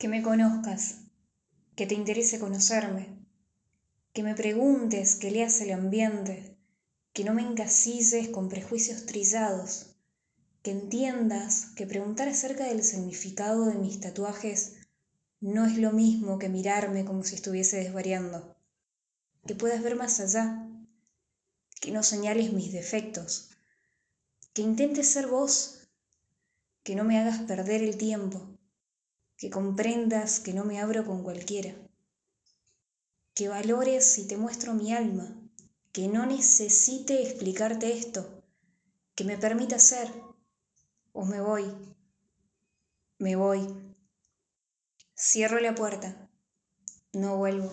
que me conozcas, que te interese conocerme, que me preguntes, que leas el ambiente, que no me encasilles con prejuicios trillados, que entiendas que preguntar acerca del significado de mis tatuajes no es lo mismo que mirarme como si estuviese desvariando, que puedas ver más allá, que no señales mis defectos, que intentes ser vos, que no me hagas perder el tiempo, que comprendas que no me abro con cualquiera, que valores si te muestro mi alma, que no necesite explicarte esto, que me permita ser, o me voy, me voy. Cierro la puerta, no vuelvo.